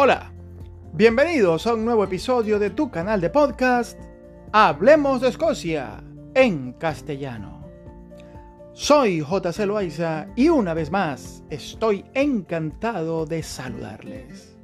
Hola, bienvenidos a un nuevo episodio de tu canal de podcast Hablemos de Escocia en castellano. Soy JC Loaiza y una vez más estoy encantado de saludarles.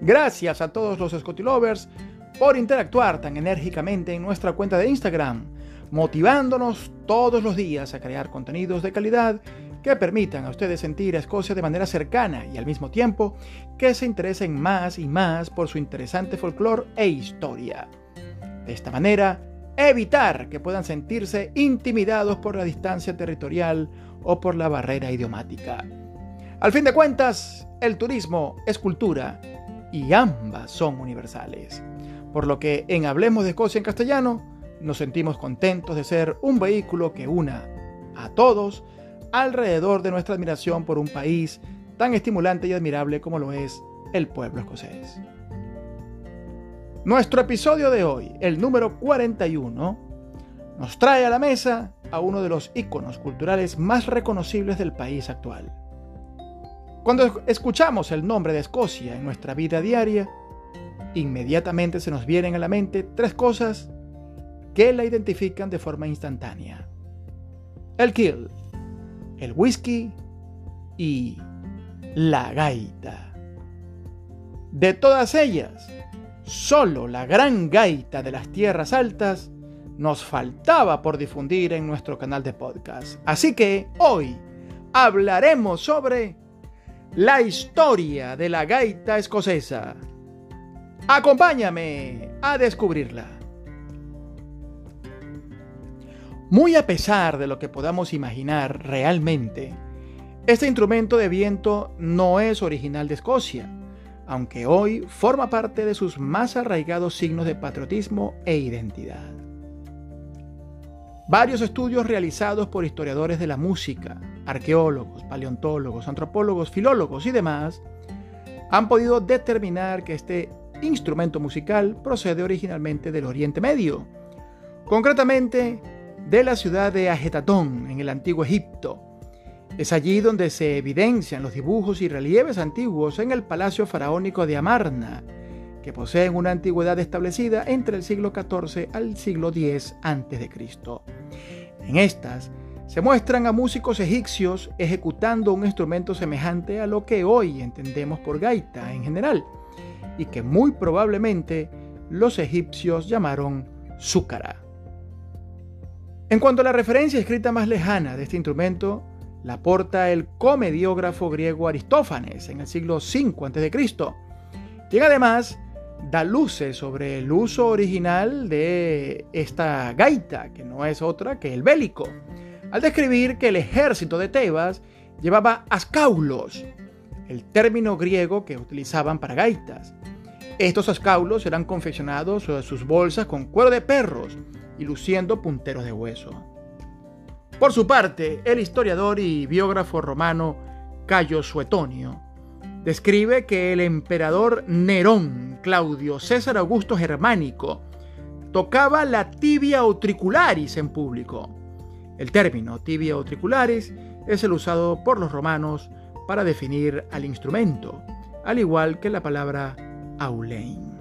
Gracias a todos los Scotilovers por interactuar tan enérgicamente en nuestra cuenta de Instagram, motivándonos todos los días a crear contenidos de calidad que permitan a ustedes sentir a Escocia de manera cercana y al mismo tiempo que se interesen más y más por su interesante folclore e historia. De esta manera, evitar que puedan sentirse intimidados por la distancia territorial o por la barrera idiomática. Al fin de cuentas, el turismo es cultura y ambas son universales. Por lo que en Hablemos de Escocia en castellano, nos sentimos contentos de ser un vehículo que una a todos alrededor de nuestra admiración por un país tan estimulante y admirable como lo es el pueblo escocés. Nuestro episodio de hoy, el número 41, nos trae a la mesa a uno de los íconos culturales más reconocibles del país actual. Cuando escuchamos el nombre de Escocia en nuestra vida diaria, inmediatamente se nos vienen a la mente tres cosas que la identifican de forma instantánea. El kill, el whisky y la gaita. De todas ellas, solo la gran gaita de las tierras altas nos faltaba por difundir en nuestro canal de podcast. Así que hoy hablaremos sobre la historia de la gaita escocesa. Acompáñame a descubrirla. Muy a pesar de lo que podamos imaginar realmente, este instrumento de viento no es original de Escocia, aunque hoy forma parte de sus más arraigados signos de patriotismo e identidad. Varios estudios realizados por historiadores de la música, arqueólogos, paleontólogos, antropólogos, filólogos y demás han podido determinar que este instrumento musical procede originalmente del Oriente Medio, concretamente de la ciudad de Ajetatón, en el antiguo Egipto. Es allí donde se evidencian los dibujos y relieves antiguos en el palacio faraónico de Amarna, que poseen una antigüedad establecida entre el siglo XIV al siglo X a.C. En estas se muestran a músicos egipcios ejecutando un instrumento semejante a lo que hoy entendemos por gaita en general, y que muy probablemente los egipcios llamaron zúcara. En cuanto a la referencia escrita más lejana de este instrumento, la aporta el comediógrafo griego Aristófanes en el siglo V a.C., quien además da luces sobre el uso original de esta gaita, que no es otra que el bélico, al describir que el ejército de Tebas llevaba ascaulos, el término griego que utilizaban para gaitas. Estos ascaulos eran confeccionados sobre sus bolsas con cuero de perros, y luciendo punteros de hueso. Por su parte, el historiador y biógrafo romano Cayo Suetonio describe que el emperador Nerón Claudio César Augusto Germánico tocaba la tibia utricularis en público. El término tibia utricularis es el usado por los romanos para definir al instrumento, al igual que la palabra aulein.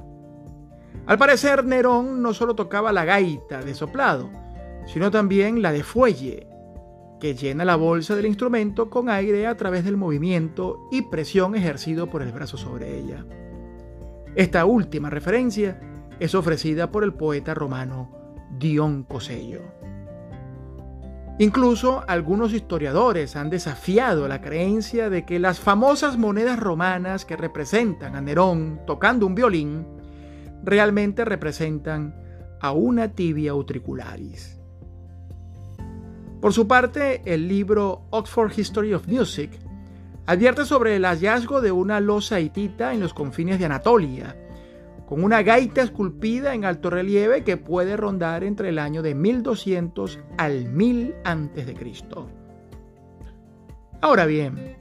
Al parecer, Nerón no solo tocaba la gaita de soplado, sino también la de fuelle, que llena la bolsa del instrumento con aire a través del movimiento y presión ejercido por el brazo sobre ella. Esta última referencia es ofrecida por el poeta romano Dion Cosello. Incluso algunos historiadores han desafiado la creencia de que las famosas monedas romanas que representan a Nerón tocando un violín realmente representan a una tibia utricularis. Por su parte, el libro Oxford History of Music advierte sobre el hallazgo de una losa hitita en los confines de Anatolia, con una gaita esculpida en alto relieve que puede rondar entre el año de 1200 al 1000 a.C. Ahora bien,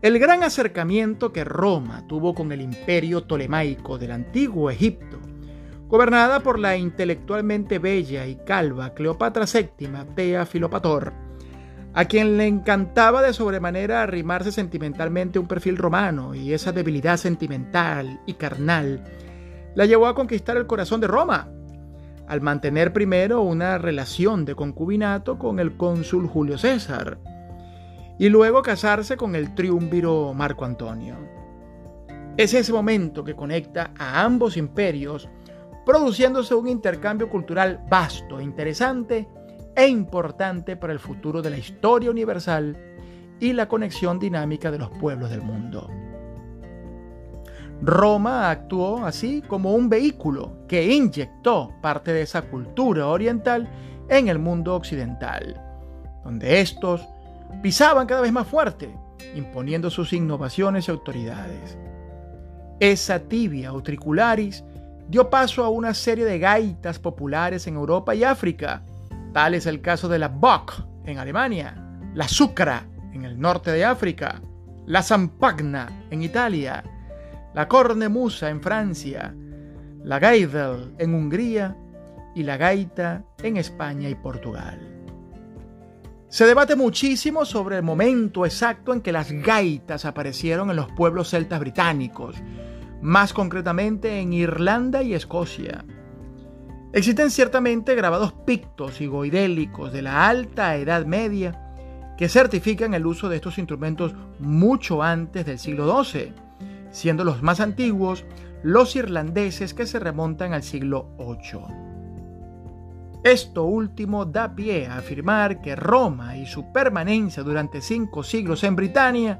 el gran acercamiento que Roma tuvo con el imperio tolemaico del antiguo Egipto, gobernada por la intelectualmente bella y calva Cleopatra VII Tea Filopator, a quien le encantaba de sobremanera arrimarse sentimentalmente un perfil romano y esa debilidad sentimental y carnal la llevó a conquistar el corazón de Roma, al mantener primero una relación de concubinato con el cónsul Julio César y luego casarse con el triunviro Marco Antonio. Es ese momento que conecta a ambos imperios, produciéndose un intercambio cultural vasto, interesante e importante para el futuro de la historia universal y la conexión dinámica de los pueblos del mundo. Roma actuó así como un vehículo que inyectó parte de esa cultura oriental en el mundo occidental, donde estos pisaban cada vez más fuerte, imponiendo sus innovaciones y autoridades. Esa tibia utricularis dio paso a una serie de gaitas populares en Europa y África, Tal es el caso de la Bock en Alemania, la Sucra en el norte de África, la Zampagna en Italia, la Cornemusa en Francia, la Geidel en Hungría y la gaita en España y Portugal. Se debate muchísimo sobre el momento exacto en que las gaitas aparecieron en los pueblos celtas británicos, más concretamente en Irlanda y Escocia. Existen ciertamente grabados pictos y goidélicos de la alta Edad Media que certifican el uso de estos instrumentos mucho antes del siglo XII, siendo los más antiguos los irlandeses que se remontan al siglo VIII. Esto último da pie a afirmar que Roma y su permanencia durante cinco siglos en Britania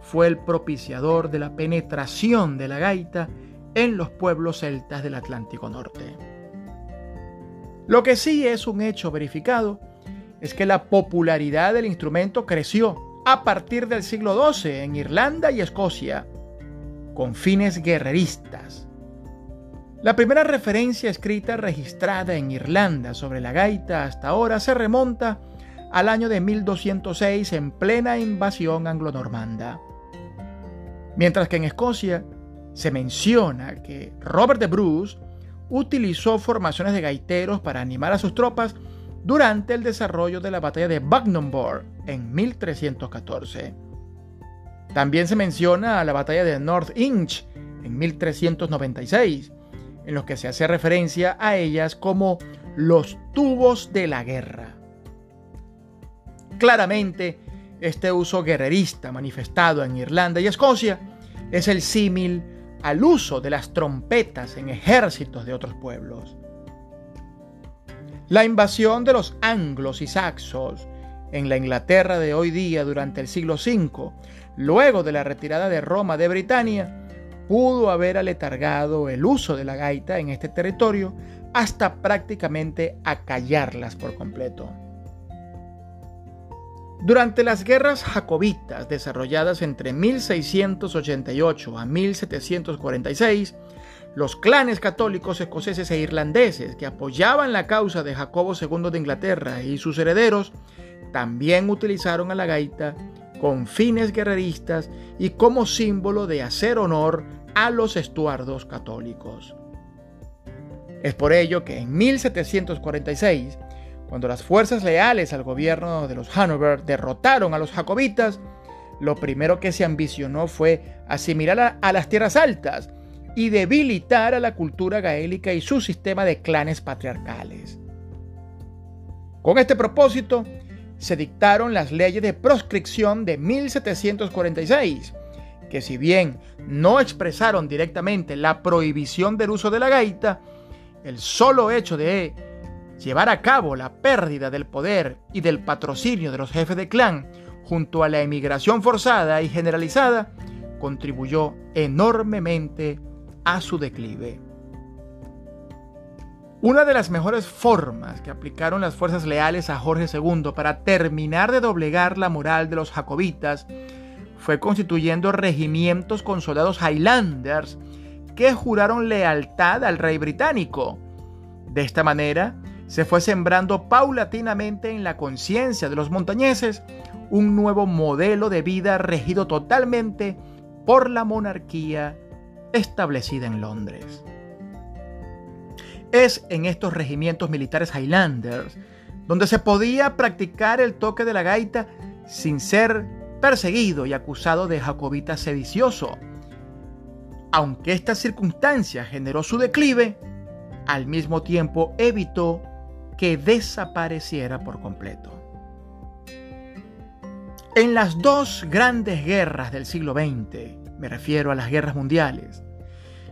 fue el propiciador de la penetración de la gaita en los pueblos celtas del Atlántico Norte. Lo que sí es un hecho verificado es que la popularidad del instrumento creció a partir del siglo XII en Irlanda y Escocia, con fines guerreristas. La primera referencia escrita registrada en Irlanda sobre la gaita hasta ahora se remonta al año de 1206 en plena invasión anglo-normanda. Mientras que en Escocia se menciona que Robert de Bruce utilizó formaciones de gaiteros para animar a sus tropas durante el desarrollo de la batalla de Bucknambor en 1314. También se menciona a la batalla de North Inch en 1396, en los que se hace referencia a ellas como los tubos de la guerra. Claramente, este uso guerrerista manifestado en Irlanda y Escocia es el símil al uso de las trompetas en ejércitos de otros pueblos. La invasión de los anglos y saxos en la Inglaterra de hoy día durante el siglo V, luego de la retirada de Roma de Britania, pudo haber aletargado el uso de la gaita en este territorio hasta prácticamente acallarlas por completo. Durante las guerras jacobitas desarrolladas entre 1688 a 1746, los clanes católicos escoceses e irlandeses que apoyaban la causa de Jacobo II de Inglaterra y sus herederos también utilizaron a la gaita con fines guerreristas y como símbolo de hacer honor a los estuardos católicos. Es por ello que en 1746 cuando las fuerzas leales al gobierno de los Hanover derrotaron a los jacobitas, lo primero que se ambicionó fue asimilar a, las tierras altas y debilitar a la cultura gaélica y su sistema de clanes patriarcales. Con este propósito, se dictaron las leyes de proscripción de 1746, que si bien no expresaron directamente la prohibición del uso de la gaita, el solo hecho de llevar a cabo la pérdida del poder y del patrocinio de los jefes de clan junto a la emigración forzada y generalizada contribuyó enormemente a su declive. Una de las mejores formas que aplicaron las fuerzas leales a Jorge II para terminar de doblegar la moral de los jacobitas fue constituyendo regimientos con soldados Highlanders que juraron lealtad al rey británico. De esta manera, se fue sembrando paulatinamente en la conciencia de los montañeses un nuevo modelo de vida regido totalmente por la monarquía establecida en Londres. Es en estos regimientos militares Highlanders donde se podía practicar el toque de la gaita sin ser perseguido y acusado de jacobita sedicioso. Aunque esta circunstancia generó su declive, al mismo tiempo evitó que desapareciera por completo. En las dos grandes guerras del siglo XX, me refiero a las guerras mundiales,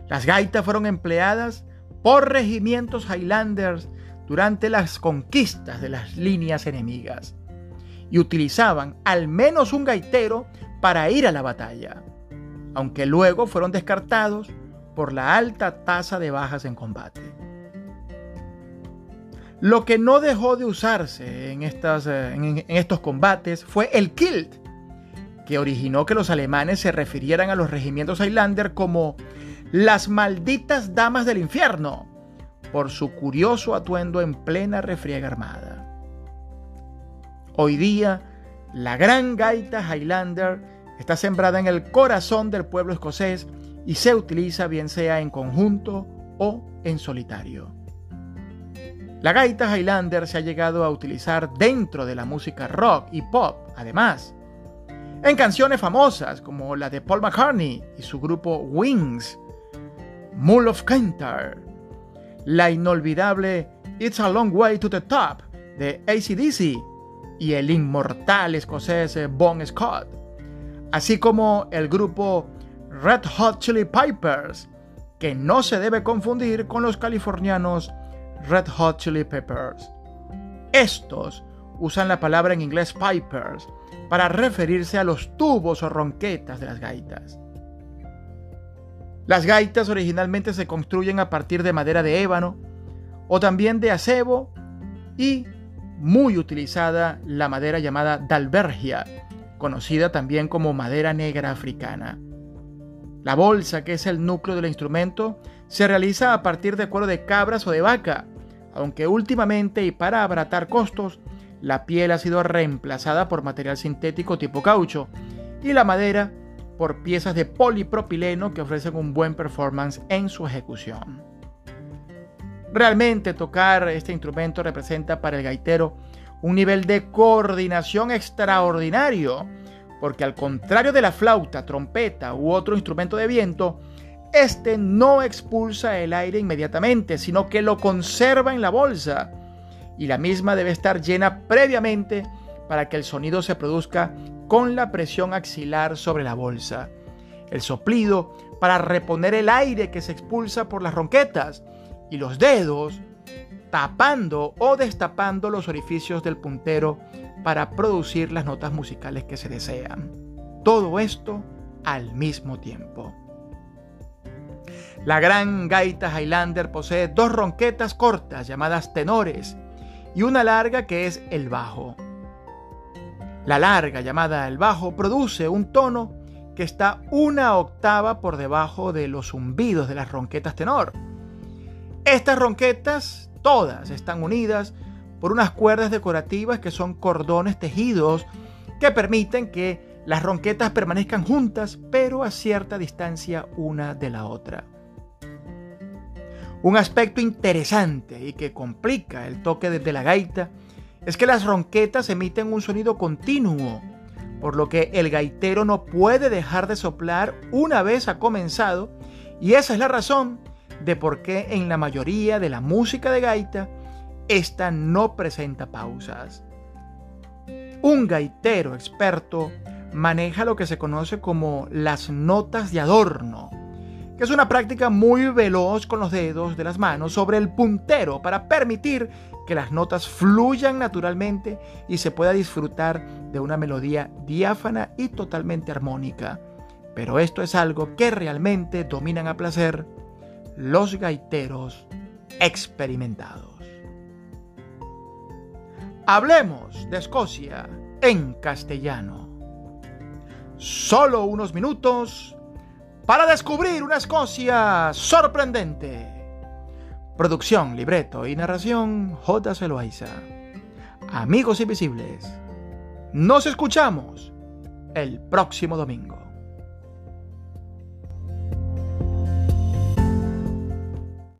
las gaitas fueron empleadas por regimientos Highlanders durante las conquistas de las líneas enemigas y utilizaban al menos un gaitero para ir a la batalla, aunque luego fueron descartados por la alta tasa de bajas en combate. Lo que no dejó de usarse en, estas, eh, en, estos combates fue el kilt, que originó que los alemanes se refirieran a los regimientos Highlander como las malditas damas del infierno, por su curioso atuendo en plena refriega armada. Hoy día, la gran gaita Highlander está sembrada en el corazón del pueblo escocés y se utiliza bien sea en conjunto o en solitario. La gaita Highlander se ha llegado a utilizar dentro de la música rock y pop, además, en canciones famosas como la de Paul McCartney y su grupo Wings, Mull of Cantar, la inolvidable It's a Long Way to the Top de ACDC y el inmortal escocés Bon Scott, así como el grupo Red Hot Chili Pipers, que no se debe confundir con los californianos Red Hot Chili Peppers. Estos usan la palabra en inglés pipers para referirse a los tubos o ronquetas de las gaitas. Las gaitas originalmente se construyen a partir de madera de ébano o también de acebo y muy utilizada la madera llamada dalbergia, conocida también como madera negra africana. La bolsa, que es el núcleo del instrumento, se realiza a partir de cuero de cabras o de vaca, aunque últimamente y para abaratar costos, la piel ha sido reemplazada por material sintético tipo caucho y la madera por piezas de polipropileno que ofrecen un buen performance en su ejecución. Realmente tocar este instrumento representa para el gaitero un nivel de coordinación extraordinario, porque al contrario de la flauta, trompeta u otro instrumento de viento, este no expulsa el aire inmediatamente, sino que lo conserva en la bolsa, y la misma debe estar llena previamente para que el sonido se produzca con la presión axilar sobre la bolsa. El soplido para reponer el aire que se expulsa por las ronquetas y los dedos tapando o destapando los orificios del puntero para producir las notas musicales que se desean. Todo esto al mismo tiempo. La gran gaita Highlander posee dos ronquetas cortas llamadas tenores y una larga que es el bajo. La larga llamada el bajo produce un tono que está una octava por debajo de los zumbidos de las ronquetas tenor estas ronquetas, todas, están unidas por unas cuerdas decorativas que son cordones tejidos que permiten que las ronquetas permanezcan juntas, pero a cierta distancia una de la otra. Un aspecto interesante y que complica el toque desde la gaita es que las ronquetas emiten un sonido continuo, por lo que el gaitero no puede dejar de soplar una vez ha comenzado, y esa es la razón de por qué en la mayoría de la música de gaita esta no presenta pausas. Un gaitero experto maneja lo que se conoce como las notas de adorno, que es una práctica muy veloz con los dedos de las manos sobre el puntero para permitir que las notas fluyan naturalmente y se pueda disfrutar de una melodía diáfana y totalmente armónica. Pero esto es algo que realmente dominan a placer los gaiteros experimentados. Hablemos de Escocia en castellano. Solo unos minutos para descubrir una Escocia sorprendente. Producción, libreto y narración J. Celoaiza. Amigos invisibles, nos escuchamos el próximo domingo.